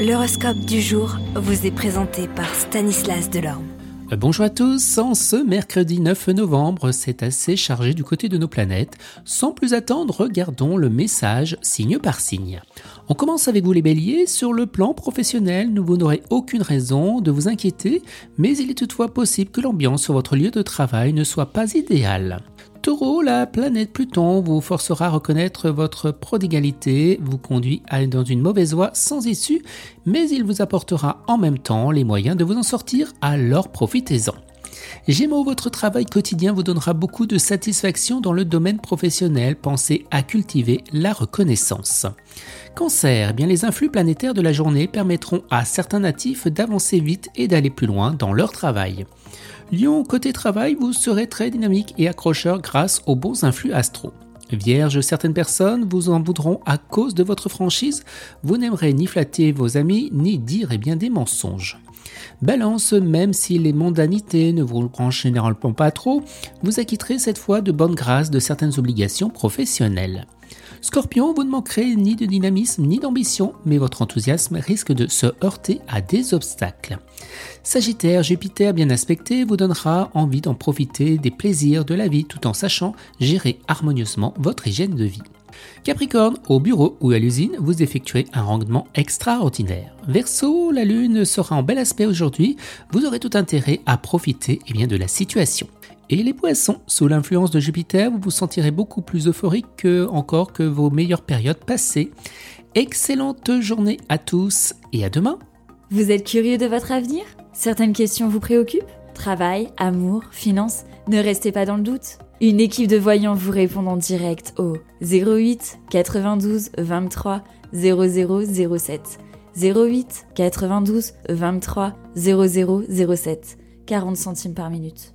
L'horoscope du jour vous est présenté par Stanislas Delorme. Euh, bonjour à tous, en ce mercredi 9 novembre, c'est assez chargé du côté de nos planètes. Sans plus attendre, regardons le message signe par signe. On commence avec vous les béliers. Sur le plan professionnel, vous n'aurez aucune raison de vous inquiéter, mais il est toutefois possible que l'ambiance sur votre lieu de travail ne soit pas idéale. Taureau, la planète Pluton vous forcera à reconnaître votre prodigalité, vous conduit à dans une mauvaise voie sans issue, mais il vous apportera en même temps les moyens de vous en sortir, alors profitez-en. Gémeaux, votre travail quotidien vous donnera beaucoup de satisfaction dans le domaine professionnel. Pensez à cultiver la reconnaissance. Cancer, eh bien les influx planétaires de la journée permettront à certains natifs d'avancer vite et d'aller plus loin dans leur travail. Lion, côté travail, vous serez très dynamique et accrocheur grâce aux bons influx astro. Vierge, certaines personnes vous en voudront à cause de votre franchise. Vous n'aimerez ni flatter vos amis, ni dire eh bien, des mensonges. Balance, même si les mondanités ne vous branchent généralement pas trop, vous acquitterez cette fois de bonne grâce de certaines obligations professionnelles. Scorpion, vous ne manquerez ni de dynamisme ni d'ambition, mais votre enthousiasme risque de se heurter à des obstacles. Sagittaire, Jupiter bien aspecté vous donnera envie d'en profiter des plaisirs de la vie tout en sachant gérer harmonieusement votre hygiène de vie. Capricorne, au bureau ou à l'usine, vous effectuerez un rendement extraordinaire. Verseau, la lune sera en bel aspect aujourd'hui, vous aurez tout intérêt à profiter eh bien, de la situation. Et les poissons, sous l'influence de Jupiter, vous vous sentirez beaucoup plus euphorique que, encore que vos meilleures périodes passées. Excellente journée à tous et à demain. Vous êtes curieux de votre avenir? Certaines questions vous préoccupent? Travail, amour, finances Ne restez pas dans le doute. Une équipe de voyants vous répond en direct au 08 92 23 0007. 08 92 23 0007. 40 centimes par minute.